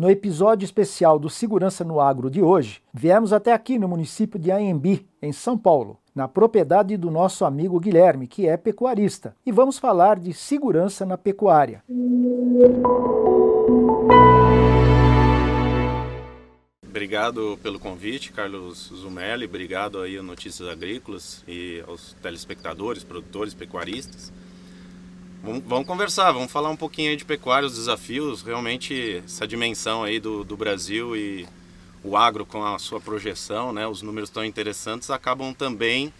No episódio especial do Segurança no Agro de hoje, viemos até aqui no município de Anhembi, em São Paulo, na propriedade do nosso amigo Guilherme, que é pecuarista, e vamos falar de segurança na pecuária. Obrigado pelo convite, Carlos Zumelli. Obrigado aí ao Notícias Agrícolas e aos telespectadores, produtores, pecuaristas. Vamos, vamos, conversar, vamos falar um pouquinho aí de pecuária, os desafios, realmente essa dimensão aí do, do Brasil e o agro com a sua projeção, né, os números tão interessantes, acabam também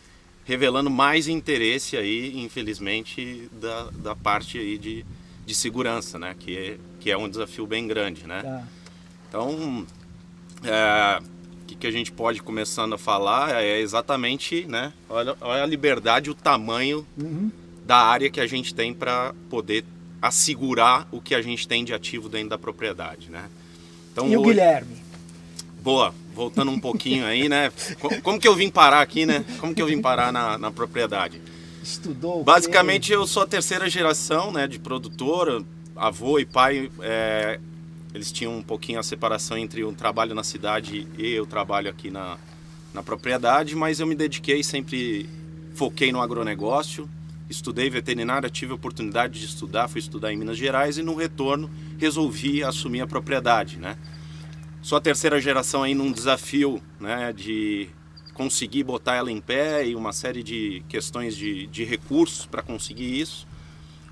revelando mais interesse aí, infelizmente, da, da parte aí de, de segurança, né, que é, que é um desafio bem grande, né. Tá. Então, é, o que, a gente pode começando a falar é exatamente, né, olha, olha a liberdade, o tamanho uhum. Da área que a gente tem para poder assegurar o que a gente tem de ativo dentro da propriedade, né. Então, e hoje... o Guilherme? Boa, voltando um pouquinho aí, né? Como que eu vim parar aqui, né? Como que eu vim parar na, na propriedade? Estudou? Basicamente, eu sou a terceira geração, né, de produtor. Avô e pai, é, eles tinham um pouquinho a separação entre o trabalho na cidade e o trabalho aqui na, na propriedade, mas eu me dediquei, sempre foquei no agronegócio. Estudei veterinária, tive a oportunidade de estudar, fui estudar em Minas Gerais e no retorno resolvi assumir a propriedade, né? Sou a terceira geração aí num desafio né, de conseguir botar ela em pé e uma série de questões de, de recursos para conseguir isso.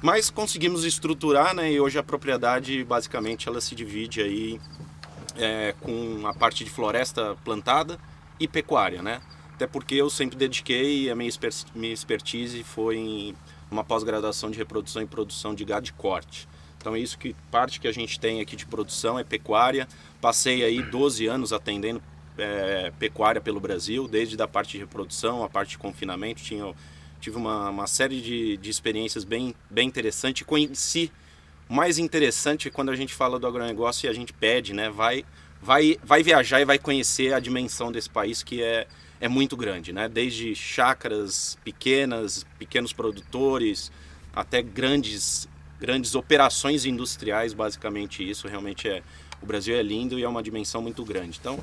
Mas conseguimos estruturar, né? E hoje a propriedade basicamente ela se divide aí é, com a parte de floresta plantada e pecuária, né? Até porque eu sempre dediquei a minha, minha expertise foi em uma pós-graduação de reprodução e produção de gado de corte. Então é isso que parte que a gente tem aqui de produção é pecuária. Passei aí 12 anos atendendo é, pecuária pelo Brasil, desde da parte de reprodução, a parte de confinamento. Tinha, tive uma, uma série de, de experiências bem, bem interessantes. Conheci mais interessante é quando a gente fala do agronegócio e a gente pede, né? Vai, vai, vai viajar e vai conhecer a dimensão desse país que é, é muito grande, né? Desde chácaras pequenas, pequenos produtores, até grandes grandes operações industriais, basicamente isso. Realmente é o Brasil é lindo e é uma dimensão muito grande. Então,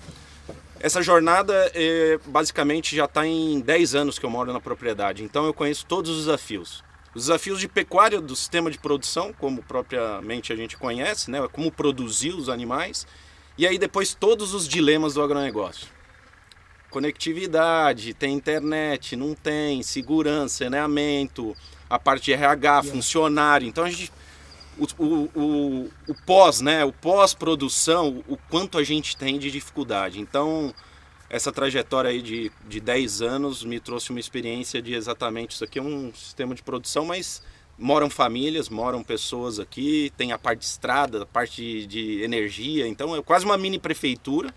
essa jornada é, basicamente já está em 10 anos que eu moro na propriedade. Então, eu conheço todos os desafios. Os desafios de pecuária do sistema de produção, como propriamente a gente conhece, né? como produzir os animais. E aí depois todos os dilemas do agronegócio. Conectividade, tem internet, não tem, segurança, saneamento, a parte de RH, funcionário. Então a gente. O, o, o, o pós, né? O pós-produção, o quanto a gente tem de dificuldade. Então, essa trajetória aí de, de 10 anos me trouxe uma experiência de exatamente isso aqui é um sistema de produção, mas moram famílias, moram pessoas aqui, tem a parte de estrada, a parte de, de energia, então é quase uma mini prefeitura.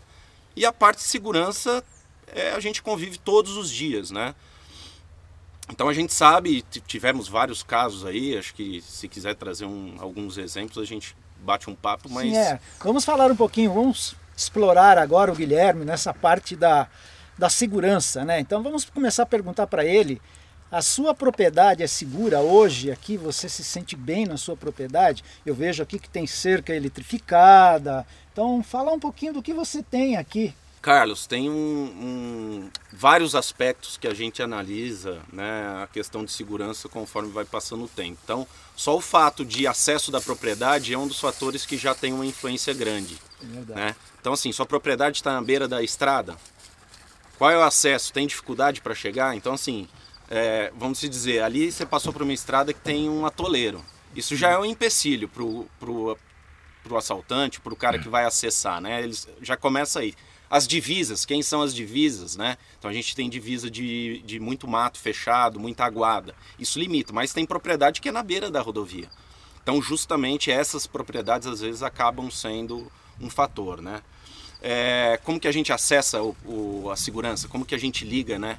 E a parte de segurança é, a gente convive todos os dias, né? Então a gente sabe, tivemos vários casos aí, acho que se quiser trazer um, alguns exemplos a gente bate um papo, mas... Sim, é. Vamos falar um pouquinho, vamos explorar agora o Guilherme nessa parte da, da segurança, né? Então vamos começar a perguntar para ele, a sua propriedade é segura hoje aqui? Você se sente bem na sua propriedade? Eu vejo aqui que tem cerca eletrificada, então fala um pouquinho do que você tem aqui Carlos, tem um, um, vários aspectos que a gente analisa, né, a questão de segurança conforme vai passando o tempo. Então, só o fato de acesso da propriedade é um dos fatores que já tem uma influência grande. É né? Então, assim, sua propriedade está na beira da estrada, qual é o acesso? Tem dificuldade para chegar? Então, assim, é, vamos dizer, ali você passou por uma estrada que tem um atoleiro. Isso já é um empecilho para o assaltante, para o cara que vai acessar, né? Eles já começa aí. As divisas, quem são as divisas, né? Então a gente tem divisa de, de muito mato fechado, muita aguada. Isso limita, mas tem propriedade que é na beira da rodovia. Então justamente essas propriedades às vezes acabam sendo um fator, né? É, como que a gente acessa o, o, a segurança? Como que a gente liga, né?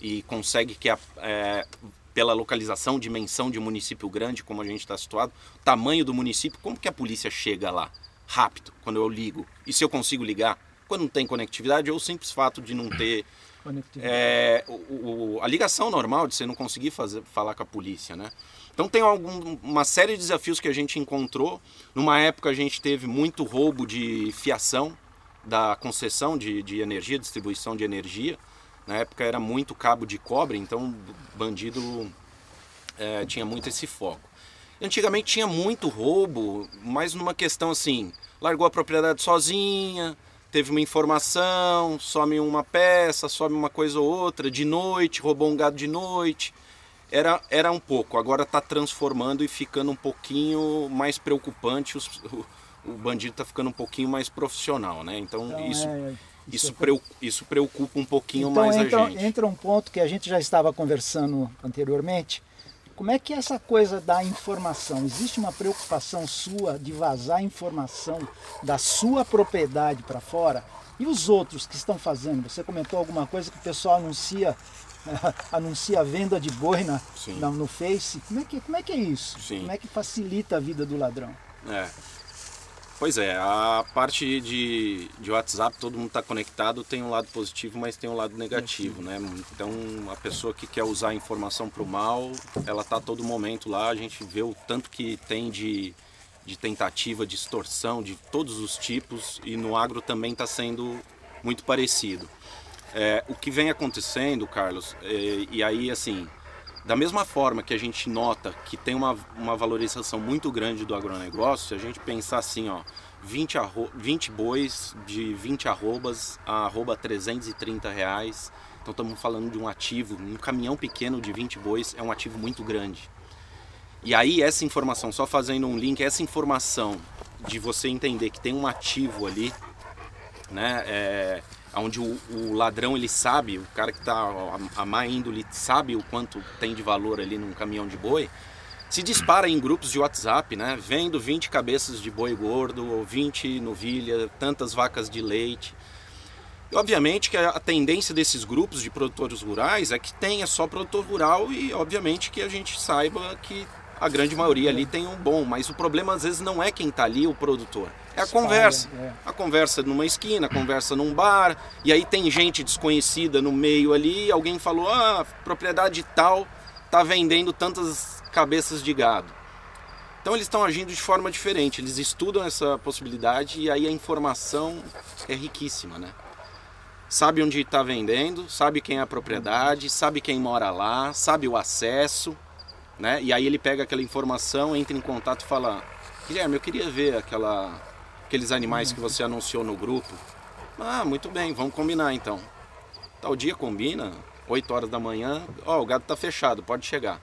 E consegue que a, é, pela localização, dimensão de município grande, como a gente está situado, tamanho do município, como que a polícia chega lá? Rápido, quando eu ligo. E se eu consigo ligar? Quando não tem conectividade ou o simples fato de não ter é, o, o, a ligação normal de você não conseguir fazer, falar com a polícia, né? Então tem algum, uma série de desafios que a gente encontrou. Numa época a gente teve muito roubo de fiação da concessão de, de energia, distribuição de energia. Na época era muito cabo de cobre, então o bandido é, tinha muito esse foco. Antigamente tinha muito roubo, mas numa questão assim, largou a propriedade sozinha, teve uma informação, some uma peça, some uma coisa ou outra, de noite, roubou um gado de noite. Era, era um pouco, agora está transformando e ficando um pouquinho mais preocupante, os, o, o, bandido está ficando um pouquinho mais profissional, né? Então, então isso, é, isso, é... preocupa, isso preocupa um pouquinho então, mais entra, a gente. Entra um ponto que a gente já estava conversando anteriormente, como é que é essa coisa da informação? Existe uma preocupação sua de vazar informação da sua propriedade para fora? E os outros que estão fazendo? Você comentou alguma coisa que o pessoal anuncia anuncia a venda de boi na, na, no Face. Como é que, como é, que é isso? Sim. Como é que facilita a vida do ladrão? É. Pois é, a parte de, de WhatsApp, todo mundo está conectado, tem um lado positivo, mas tem um lado negativo, né? Então, a pessoa que quer usar a informação para o mal, ela está todo momento lá, a gente vê o tanto que tem de, de tentativa, de extorsão, de todos os tipos, e no agro também está sendo muito parecido. É, o que vem acontecendo, Carlos, é, e aí, assim, da mesma forma que a gente nota que tem uma, uma valorização muito grande do agronegócio, se a gente pensar assim, ó, 20, arro 20 bois de 20 arrobas a arroba 330 reais. Então estamos falando de um ativo, um caminhão pequeno de 20 bois é um ativo muito grande. E aí essa informação, só fazendo um link, essa informação de você entender que tem um ativo ali, né, é, onde o, o, ladrão ele sabe, o cara que está a, a má índole sabe o quanto tem de valor ali num caminhão de boi, se dispara em grupos de WhatsApp, né? Vendo 20 cabeças de boi gordo, ou 20 novilha, tantas vacas de leite. E, obviamente que a tendência desses grupos de produtores rurais é que tenha só produtor rural e obviamente que a gente saiba que a grande maioria ali tem um bom, mas o problema às vezes não é quem está ali, o produtor. É a conversa. É. A conversa numa esquina, a conversa num bar, e aí tem gente desconhecida no meio ali, alguém falou: "Ah, propriedade tal tá vendendo tantas cabeças de gado". Então eles estão agindo de forma diferente, eles estudam essa possibilidade e aí a informação é riquíssima, né? Sabe onde está vendendo, sabe quem é a propriedade, sabe quem mora lá, sabe o acesso né? E aí ele pega aquela informação, entra em contato e fala: Guilherme, eu queria ver aquela, aqueles animais que você anunciou no grupo. Ah, muito bem, vamos combinar então. Tal dia combina, 8 horas da manhã, ó, oh, o gado está fechado, pode chegar.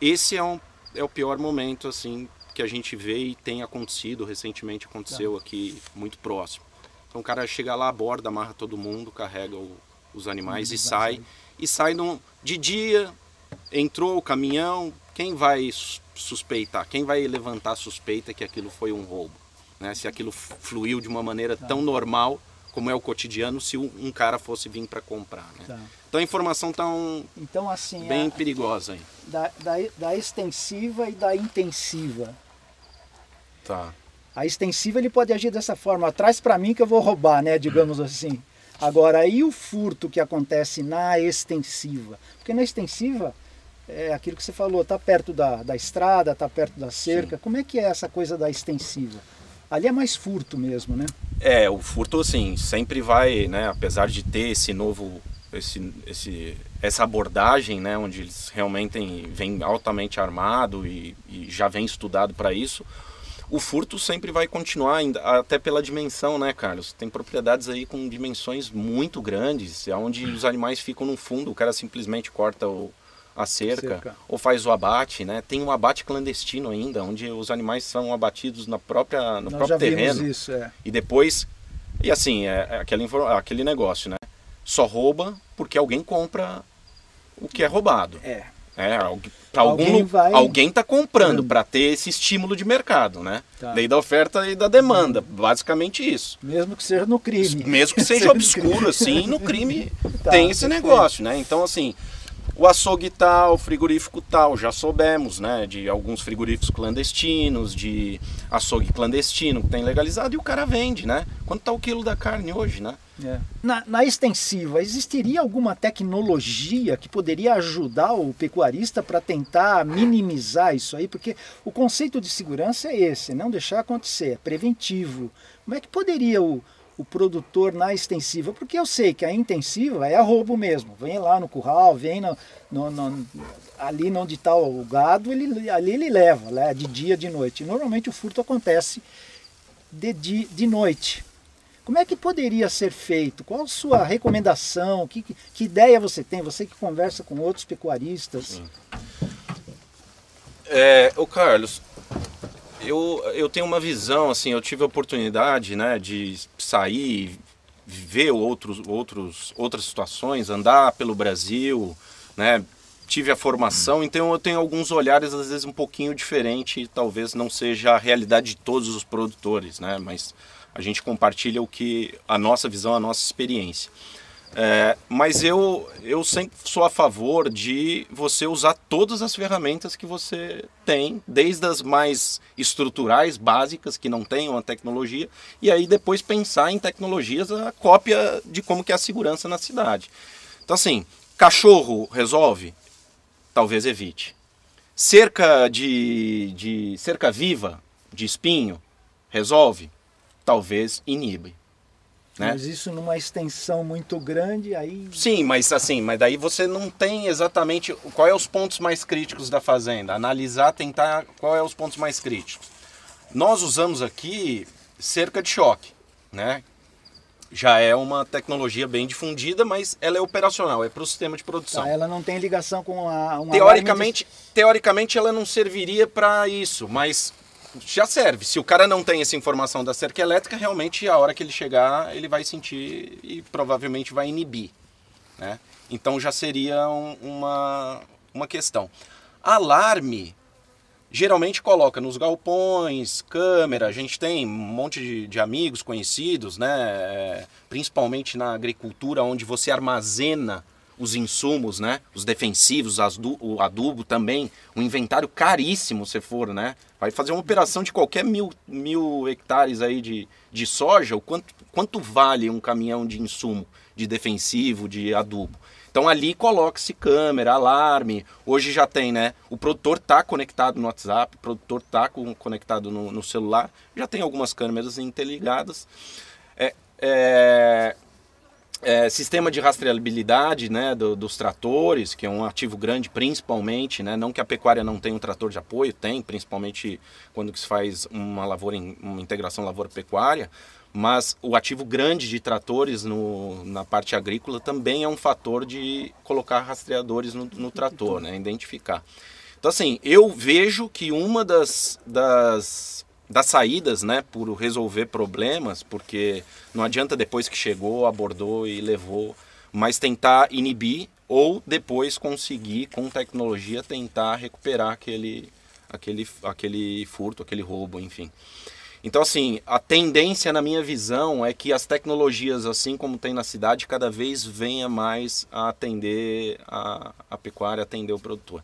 Esse é, um, é o pior momento assim que a gente vê e tem acontecido, recentemente aconteceu tá. aqui muito próximo. Então o cara chega lá, aborda, amarra todo mundo, carrega o, os animais e sai. E sai no, de dia, entrou o caminhão, quem vai suspeitar? Quem vai levantar a suspeita que aquilo foi um roubo? Né? Se aquilo fluiu de uma maneira tá. tão normal como é o cotidiano se um cara fosse vir para comprar. Né? Tá. Então a informação está um, então, assim, bem a, perigosa. Aí. Da, da, da extensiva e da intensiva. Tá. A extensiva ele pode agir dessa forma, traz para mim que eu vou roubar, né, digamos assim. Agora, aí o furto que acontece na extensiva? Porque na extensiva é aquilo que você falou, está perto da, da estrada, está perto da cerca. Sim. Como é que é essa coisa da extensiva? Ali é mais furto mesmo, né? É, o furto, assim, sempre vai, né? Apesar de ter esse novo, esse, esse, essa abordagem, né? Onde eles realmente vêm altamente armado e, e já vem estudado para isso. O furto sempre vai continuar, até pela dimensão, né, Carlos? Tem propriedades aí com dimensões muito grandes, onde os animais ficam no fundo, o cara simplesmente corta o, a cerca, cerca, ou faz o abate, né? Tem um abate clandestino ainda, onde os animais são abatidos na própria, no Nós próprio terreno. Isso, é. E depois, e assim, é, é aquele, aquele negócio, né? Só rouba porque alguém compra o que é roubado. É. É, alguém, algum, vai... alguém tá comprando hum. para ter esse estímulo de mercado, né? Tá. Lei da oferta e da demanda, basicamente isso. Mesmo que seja no crime. Mesmo que seja obscuro, assim, no crime tá, tem esse perfeito. negócio, né? Então, assim, o açougue tal, frigorífico tal, já soubemos, né? De alguns frigoríficos clandestinos, de açougue clandestino que tem legalizado e o cara vende, né? Quanto tá o quilo da carne hoje, né? É. Na, na, extensiva, existiria alguma tecnologia que poderia ajudar o pecuarista para tentar minimizar isso aí? Porque o conceito de segurança é esse, não deixar acontecer, é preventivo. Como é que poderia o, o produtor na extensiva? Porque eu sei que a intensiva é roubo mesmo. Vem lá no curral, vem no, no, no ali onde está o gado, ele, ali ele leva, né, de dia, de noite. Normalmente o furto acontece de, de, de noite. Como é que poderia ser feito? Qual a sua recomendação? Que, que ideia você tem? Você que conversa com outros pecuaristas. É, o Carlos, eu, eu tenho uma visão, assim, eu tive a oportunidade né, de sair, ver outros, outros, outras situações, andar pelo Brasil, né, tive a formação, então eu tenho alguns olhares às vezes um pouquinho diferente, talvez não seja a realidade de todos os produtores, né, mas a gente compartilha o que a nossa visão, a nossa experiência. É, mas eu, eu sempre sou a favor de você usar todas as ferramentas que você tem, desde as mais estruturais, básicas, que não tenham a tecnologia, e aí depois pensar em tecnologias a cópia de como que é a segurança na cidade. Então assim, cachorro resolve? Talvez evite. Cerca de, de cerca viva, de espinho, resolve? talvez inibe. Né? Mas isso numa extensão muito grande, aí. Sim, mas assim, mas daí você não tem exatamente qual é os pontos mais críticos da fazenda. Analisar, tentar qual é os pontos mais críticos. Nós usamos aqui cerca de choque, né? Já é uma tecnologia bem difundida, mas ela é operacional, é para o sistema de produção. Ah, ela não tem ligação com a. teoricamente, de... teoricamente ela não serviria para isso, mas já serve. Se o cara não tem essa informação da cerca elétrica, realmente a hora que ele chegar, ele vai sentir e provavelmente vai inibir. Né? Então já seria um, uma, uma questão. Alarme, geralmente coloca nos galpões, câmera, a gente tem um monte de, de amigos conhecidos, né? É, principalmente na agricultura, onde você armazena os insumos, né? Os defensivos, o adubo também, um inventário caríssimo se for, né? Vai fazer uma operação de qualquer mil, mil hectares aí de, de soja, o quanto, quanto vale um caminhão de insumo, de defensivo, de adubo? Então ali coloca-se câmera, alarme. Hoje já tem, né? O produtor está conectado no WhatsApp, o produtor está conectado no, no, celular, já tem algumas câmeras interligadas. É, é, é, sistema de rastreabilidade né, do, dos tratores, que é um ativo grande principalmente, né, não que a pecuária não tenha um trator de apoio, tem, principalmente quando se faz uma lavoura, uma integração lavoura-pecuária, mas o ativo grande de tratores no, na parte agrícola também é um fator de colocar rastreadores no, no trator, né, identificar. Então assim, eu vejo que uma das, das das saídas, né, por resolver problemas, porque não adianta depois que chegou, abordou e levou, mas tentar inibir ou depois conseguir com tecnologia tentar recuperar aquele aquele aquele furto, aquele roubo, enfim. Então assim, a tendência na minha visão é que as tecnologias, assim como tem na cidade, cada vez venha mais a atender a, a pecuária, atender o produtor.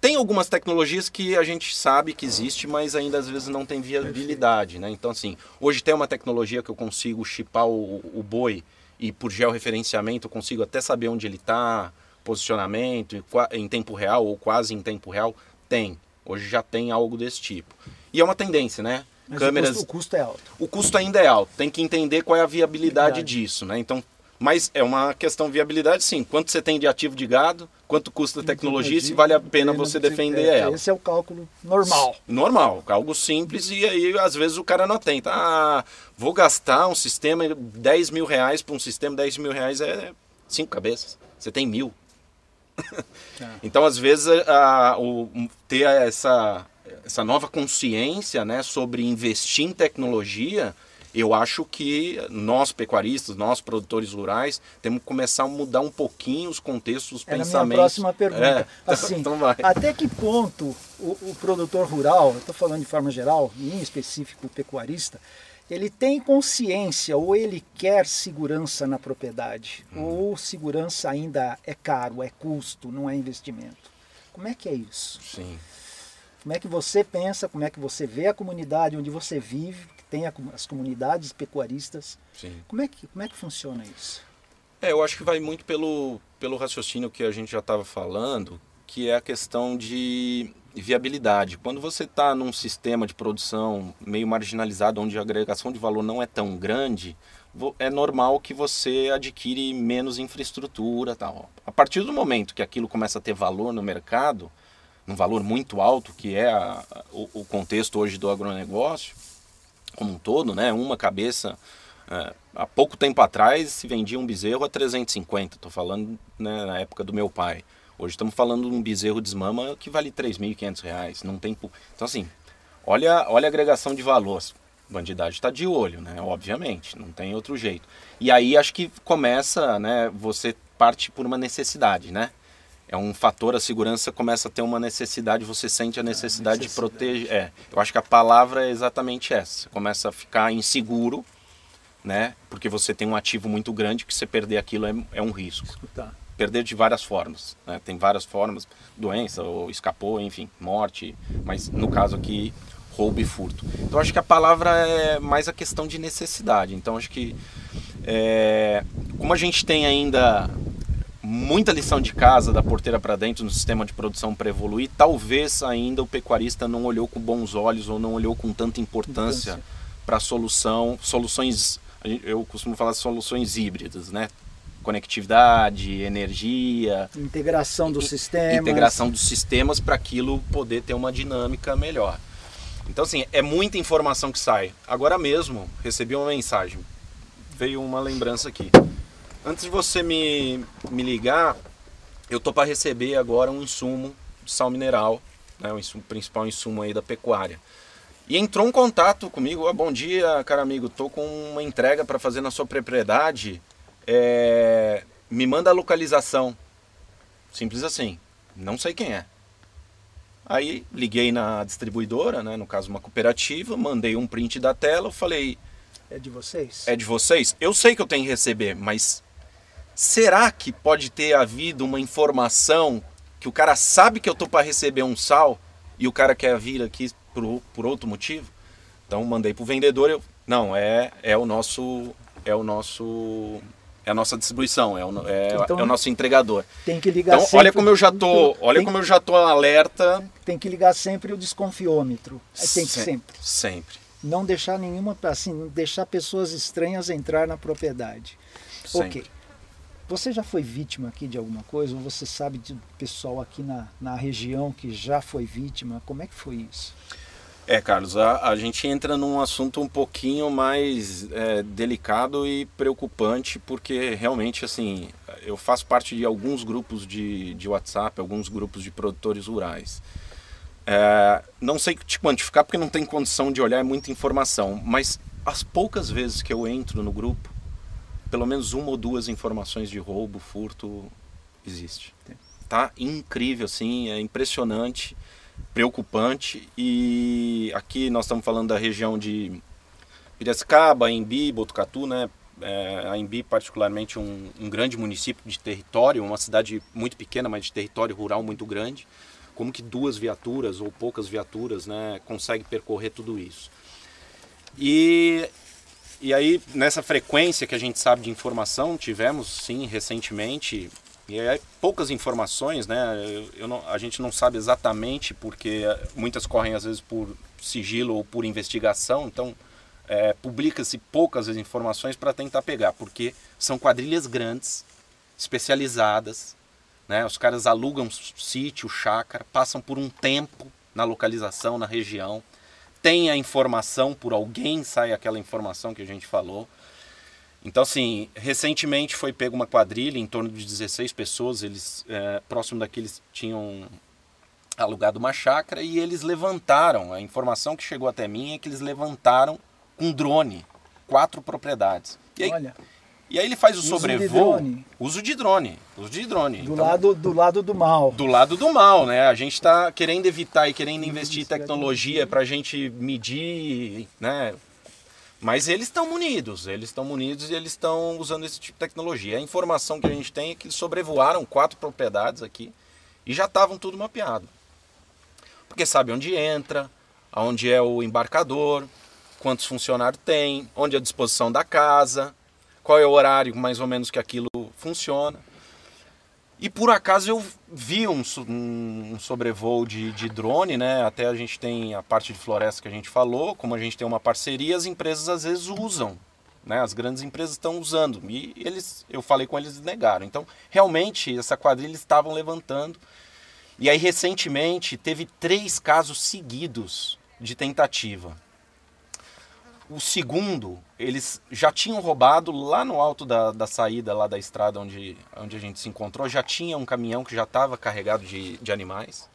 Tem algumas tecnologias que a gente sabe que existe, mas ainda às vezes não tem viabilidade, né? Então, assim, hoje tem uma tecnologia que eu consigo chipar o, o boi e por georreferenciamento eu consigo até saber onde ele está, posicionamento em tempo real ou quase em tempo real. Tem. Hoje já tem algo desse tipo. E é uma tendência, né? Mas Câmeras... o, custo, o custo é alto. O custo ainda é alto. Tem que entender qual é a viabilidade disso, né? Então, mas é uma questão de viabilidade, sim. Quanto você tem de ativo de gado, quanto custa a tecnologia e se vale a pena você defender é, ela. Esse é o cálculo normal. Normal, algo simples e aí às vezes o cara não atenta. Ah, vou gastar um sistema 10 mil reais para um sistema, 10 mil reais é cinco cabeças. Você tem mil. Tá. então às vezes a, o, ter essa, essa nova consciência né, sobre investir em tecnologia eu acho que nós pecuaristas, nós produtores rurais, temos que começar a mudar um pouquinho os contextos, os Era pensamentos. Minha próxima pergunta. É, assim, então até que ponto o, o produtor rural, estou falando de forma geral, em específico o pecuarista, ele tem consciência ou ele quer segurança na propriedade, hum. ou segurança ainda é caro, é custo, não é investimento. Como é que é isso? Sim. Como é que você pensa, como é que você vê a comunidade onde você vive, tem as comunidades pecuaristas. Sim. Como é que, como é que funciona isso? É, eu acho que vai muito pelo, pelo raciocínio que a gente já estava falando, que é a questão de viabilidade. Quando você está num sistema de produção meio marginalizado, onde a agregação de valor não é tão grande, é normal que você adquire menos infraestrutura tal. A partir do momento que aquilo começa a ter valor no mercado, um valor muito alto, que é a, o, o, contexto hoje do agronegócio, como um todo, né? Uma cabeça, é, há pouco tempo atrás se vendia um bezerro a 350, estou falando né, na época do meu pai. Hoje estamos falando de um bezerro de que vale 3.500 reais. Não tem... Então assim, olha, olha a agregação de valor bandidagem está de olho, né? Obviamente, não tem outro jeito. E aí acho que começa, né? Você parte por uma necessidade, né? É um fator, a segurança começa a ter uma necessidade, você sente a necessidade, necessidade. de proteger. É, eu acho que a palavra é exatamente essa. Você começa a ficar inseguro, né? Porque você tem um ativo muito grande que você perder aquilo é, é um risco. Escutar. Perder de várias formas, né? Tem várias formas, doença ou escapou, enfim, morte. Mas no caso aqui roubo e furto. Então acho que a palavra é mais a questão de necessidade. Então acho que é, como a gente tem ainda muita lição de casa da porteira para dentro no sistema de produção para evoluir, talvez ainda o pecuarista não olhou com bons olhos ou não olhou com tanta importância para a solução, soluções, eu costumo falar soluções híbridas, né? Conectividade, energia, integração dos sistemas, integração dos sistemas para aquilo poder ter uma dinâmica melhor. Então, assim, é muita informação que sai. Agora mesmo, recebi uma mensagem. Veio uma lembrança aqui. Antes de você me, me ligar, eu tô para receber agora um insumo de sal mineral, né, o insumo, principal insumo aí da pecuária. E entrou um contato comigo, oh, bom dia, cara amigo, tô com uma entrega para fazer na sua propriedade, é... me manda a localização. Simples assim, não sei quem é. Aí liguei na distribuidora, né, no caso uma cooperativa, mandei um print da tela, falei... É de vocês? É de vocês? Eu sei que eu tenho que receber, mas será que pode ter havido uma informação que o cara sabe que eu tô para receber um sal e o cara quer vir aqui por, por outro motivo? Então mandei pro vendedor, eu, não, é, é o nosso é o nosso é a nossa distribuição, é o, é, então, é o nosso entregador. Tem que ligar então, sempre. Olha como eu já tô, olha como eu já tô alerta. Tem que ligar sempre o desconfiômetro. Tem que sempre. Sempre. Não deixar nenhuma, assim, deixar pessoas estranhas entrar na propriedade. Sempre. Ok. Você já foi vítima aqui de alguma coisa? Ou você sabe de pessoal aqui na, na região que já foi vítima? Como é que foi isso? É, Carlos, a, a gente entra num assunto um pouquinho mais é, delicado e preocupante, porque realmente, assim, eu faço parte de alguns grupos de, de WhatsApp, alguns grupos de produtores rurais. É, não sei te quantificar porque não tem condição de olhar muita informação, mas as poucas vezes que eu entro no grupo, pelo menos uma ou duas informações de roubo, furto, existe. Tá incrível, assim, é impressionante preocupante e aqui nós estamos falando da região de Piracicaba, Embi, Botucatu, né? É, a Embi particularmente um, um, grande município de território, uma cidade muito pequena, mas de território rural muito grande. Como que duas viaturas ou poucas viaturas, né, consegue percorrer tudo isso? E e aí nessa frequência que a gente sabe de informação tivemos sim recentemente e poucas informações, né? Eu, eu não, a gente não sabe exatamente porque muitas correm às vezes por sigilo ou por investigação, então é, publica-se poucas informações para tentar pegar, porque são quadrilhas grandes, especializadas, né? Os caras alugam sítio, chácara, passam por um tempo na localização, na região, tem a informação por alguém, sai aquela informação que a gente falou. Então, assim, recentemente foi pego uma quadrilha em torno de 16 pessoas, eles, é, próximo daqueles tinham alugado uma chácara e eles levantaram, a informação que chegou até mim é que eles levantaram com drone, quatro propriedades. E aí, Olha. E aí ele faz o uso sobrevoo, de uso de drone, uso de drone. Do, então, lado, do lado do mal. Do lado do mal, né? A gente está querendo evitar e querendo investir em tecnologia para a gente medir, né? Mas eles estão munidos, eles estão munidos e eles estão usando esse tipo de tecnologia. A informação que a gente tem é que eles sobrevoaram quatro propriedades aqui e já estavam tudo mapeado. Porque sabe onde entra, aonde é o embarcador, quantos funcionários tem, onde é a disposição da casa, qual é o horário mais ou menos que aquilo funciona. E por acaso eu vi um, um, sobrevoo de, de, drone, né? Até a gente tem a parte de floresta que a gente falou, como a gente tem uma parceria, as empresas às vezes usam, né? As grandes empresas estão usando e eles, eu falei com eles, negaram. Então, realmente essa quadrilha estavam levantando. E aí recentemente teve três casos seguidos de tentativa. O segundo, eles já tinham roubado lá no alto da, da saída lá da estrada onde, onde a gente se encontrou, já tinha um caminhão que já estava carregado de, de animais.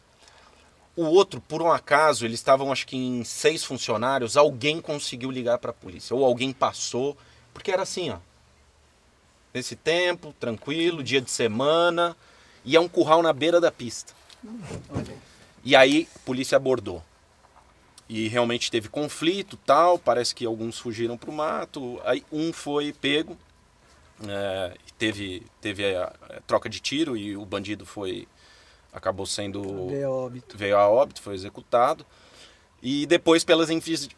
O outro, por um acaso, eles estavam acho que em seis funcionários, alguém conseguiu ligar para a polícia, ou alguém passou, porque era assim, ó. Nesse tempo, tranquilo, dia de semana, e é um curral na beira da pista. E aí, a polícia abordou e realmente teve conflito tal parece que alguns fugiram para o mato aí um foi pego é, teve teve a, a, troca de tiro e o bandido foi acabou sendo veio a óbito, veio a óbito foi executado. E depois pelas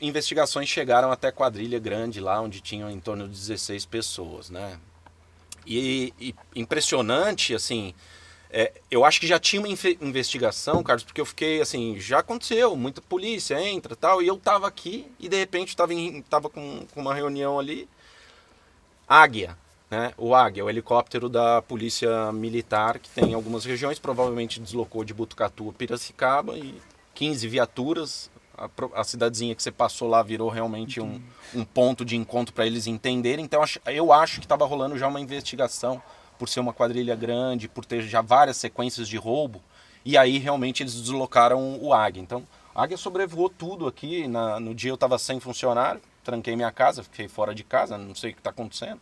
investigações chegaram até quadrilha grande lá onde tinham em torno de 16 pessoas né? E, e impressionante assim é, eu acho que já tinha uma investigação, Carlos, porque eu fiquei assim, já aconteceu, muita polícia entra tal, e eu tava aqui e de repente tava, em, tava com, com uma reunião ali. Águia, né? O Águia, o helicóptero da Polícia Militar, que tem em algumas regiões, provavelmente deslocou de Butucatu a Piracicaba e 15 viaturas. A, a cidadezinha que você passou lá virou realmente um, um ponto de encontro para eles entenderem. Então eu acho que estava rolando já uma investigação por ser uma quadrilha grande, por ter já várias sequências de roubo. E aí realmente eles deslocaram o Águia. Então, a Águia sobrevoou tudo aqui. Na, no dia eu estava sem funcionário, tranquei minha casa, fiquei fora de casa, não sei o que está acontecendo.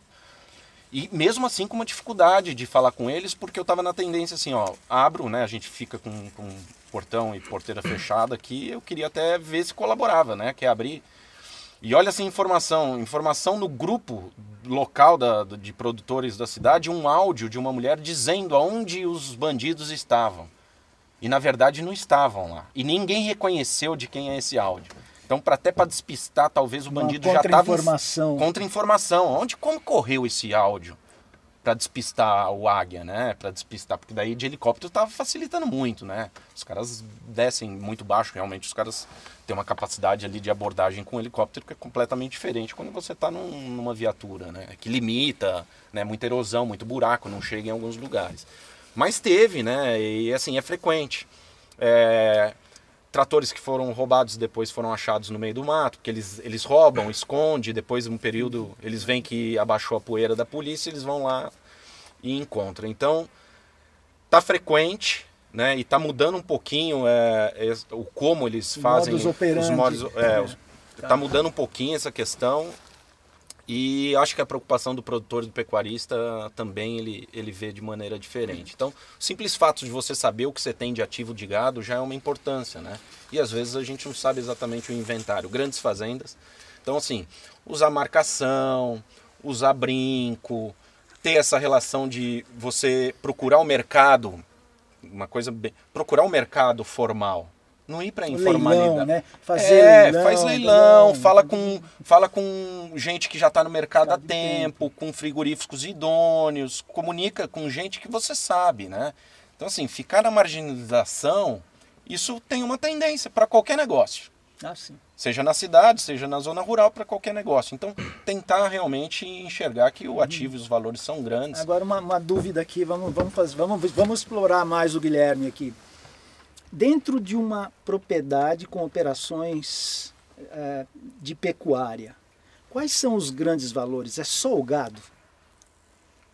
E mesmo assim com uma dificuldade de falar com eles, porque eu estava na tendência assim, ó, abro, né, a gente fica com, com portão e porteira fechada aqui, eu queria até ver se colaborava, né, que é abrir e olha essa informação, informação no grupo local da, de produtores da cidade, um áudio de uma mulher dizendo aonde os bandidos estavam. E na verdade não estavam lá. E ninguém reconheceu de quem é esse áudio. Então, para até para despistar, talvez o bandido já estava contra informação. Onde como correu esse áudio? Para despistar o águia, né? Para despistar, porque daí de helicóptero estava facilitando muito, né? Os caras descem muito baixo, realmente os caras têm uma capacidade ali de abordagem com helicóptero que é completamente diferente quando você está num, numa viatura, né? Que limita, né? Muita erosão, muito buraco, não chega em alguns lugares. Mas teve, né? E assim é frequente. É, tratores que foram roubados depois foram achados no meio do mato, porque eles, eles roubam, esconde, depois de um período eles veem que abaixou a poeira da polícia, eles vão lá e encontram. Então, tá frequente, né? E tá mudando um pouquinho é, é, o como eles fazem os modos. É, é. Tá mudando um pouquinho essa questão. E acho que a preocupação do produtor e do pecuarista também ele, ele vê de maneira diferente. Então, o simples fato de você saber o que você tem de ativo de gado já é uma importância, né? E às vezes a gente não sabe exatamente o inventário. Grandes fazendas. Então, assim, usar marcação, usar brinco, ter essa relação de você procurar o mercado, uma coisa bem. procurar o mercado formal não ir para informalidade. Leilão, né? Fazer é, leilão, faz leilão, leilão, fala com, fala com gente que já está no mercado há tempo, tempo, com frigoríficos idôneos, comunica com gente que você sabe, né? Então, assim, ficar na marginalização, isso tem uma tendência para qualquer negócio. Ah, sim. Seja na cidade, seja na zona rural, para qualquer negócio. Então, tentar realmente enxergar que o ativo e os valores são grandes. Agora, uma, uma dúvida aqui, vamos, vamos, fazer, vamos, vamos explorar mais o Guilherme aqui. Dentro de uma propriedade com operações é, de pecuária, quais são os grandes valores? É só o gado?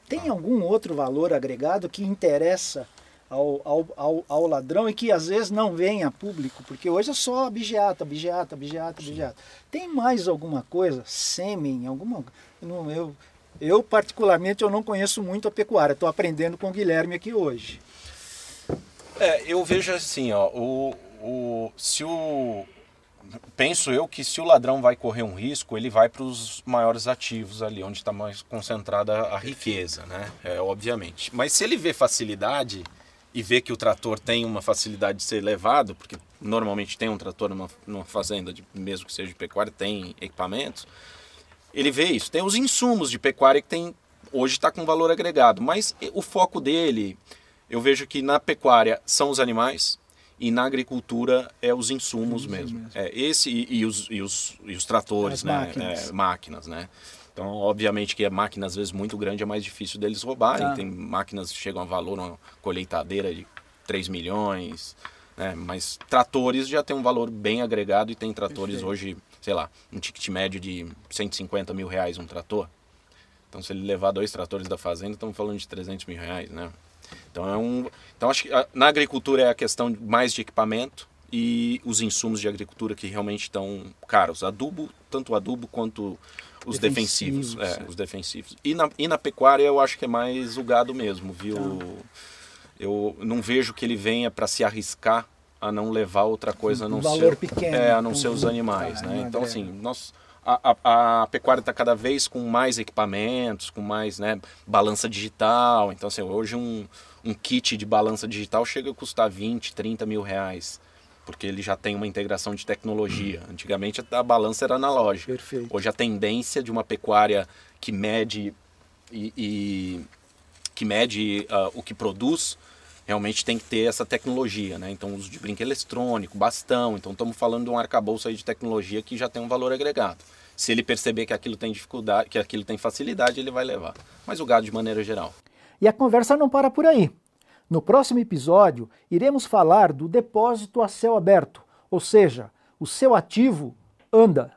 Tem algum outro valor agregado que interessa ao, ao, ao, ao, ladrão e que às vezes não vem a público, porque hoje é só abigeata, abigeata, abigeata, abigeata. Tem mais alguma coisa? Sêmen, alguma... Não, eu, eu, particularmente, eu não conheço muito a pecuária, estou aprendendo com o Guilherme aqui hoje. É, eu vejo assim, ó, o, o, se o. Penso eu que se o ladrão vai correr um risco, ele vai para os maiores ativos ali, onde está mais concentrada a riqueza, né? É, obviamente. Mas se ele vê facilidade e vê que o trator tem uma facilidade de ser levado, porque normalmente tem um trator numa, numa fazenda, de, mesmo que seja de pecuária, tem equipamentos, ele vê isso. Tem os insumos de pecuária que tem hoje está com valor agregado, mas o foco dele, eu vejo que na pecuária são os animais e na agricultura é os insumos mesmo. mesmo. É esse e, e, os, e, os, e os tratores, As né? Máquinas. É, máquinas, né? Então, obviamente que a máquina às vezes muito grande é mais difícil deles roubarem. Tá. Tem máquinas que chegam a valor, uma colheitadeira de 3 milhões, né? Mas tratores já tem um valor bem agregado e tem tratores Perfeito. hoje, sei lá, um ticket médio de 150 mil reais um trator. Então, se ele levar dois tratores da fazenda, estamos falando de 300 mil reais, né? Então, é um, então acho que na agricultura é a questão mais de equipamento e os insumos de agricultura que realmente estão caros. Adubo, tanto o adubo quanto os defensivos. defensivos é, os defensivos. E na, e na pecuária eu acho que é mais o gado mesmo, viu? Tá. Eu não vejo que ele venha para se arriscar a não levar outra coisa a não um valor ser, pequeno, é, a não ser os animais, né? Então assim, nós a, a, a pecuária está cada vez com mais equipamentos, com mais né, balança digital. Então, assim, hoje um, um kit de balança digital chega a custar 20, 30 mil reais porque ele já tem uma integração de tecnologia. Antigamente a balança era analógica. Perfeito. Hoje a tendência de uma pecuária que mede e, e que mede uh, o que produz realmente tem que ter essa tecnologia, né? Então uso de brinco eletrônico, bastão. Então estamos falando de um arcabouço aí de tecnologia que já tem um valor agregado. Se ele perceber que aquilo tem dificuldade, que aquilo tem facilidade, ele vai levar. Mas o gado de maneira geral. E a conversa não para por aí. No próximo episódio, iremos falar do depósito a céu aberto, ou seja, o seu ativo anda.